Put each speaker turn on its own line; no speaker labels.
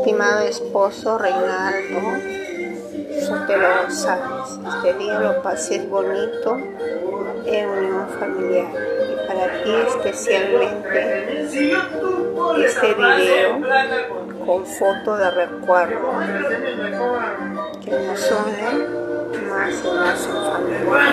estimado esposo Reinaldo Sotelo González. Este día lo pases bonito en unión familiar. Y para ti especialmente este video con foto de recuerdo que nos une ¿eh? más y más en familia.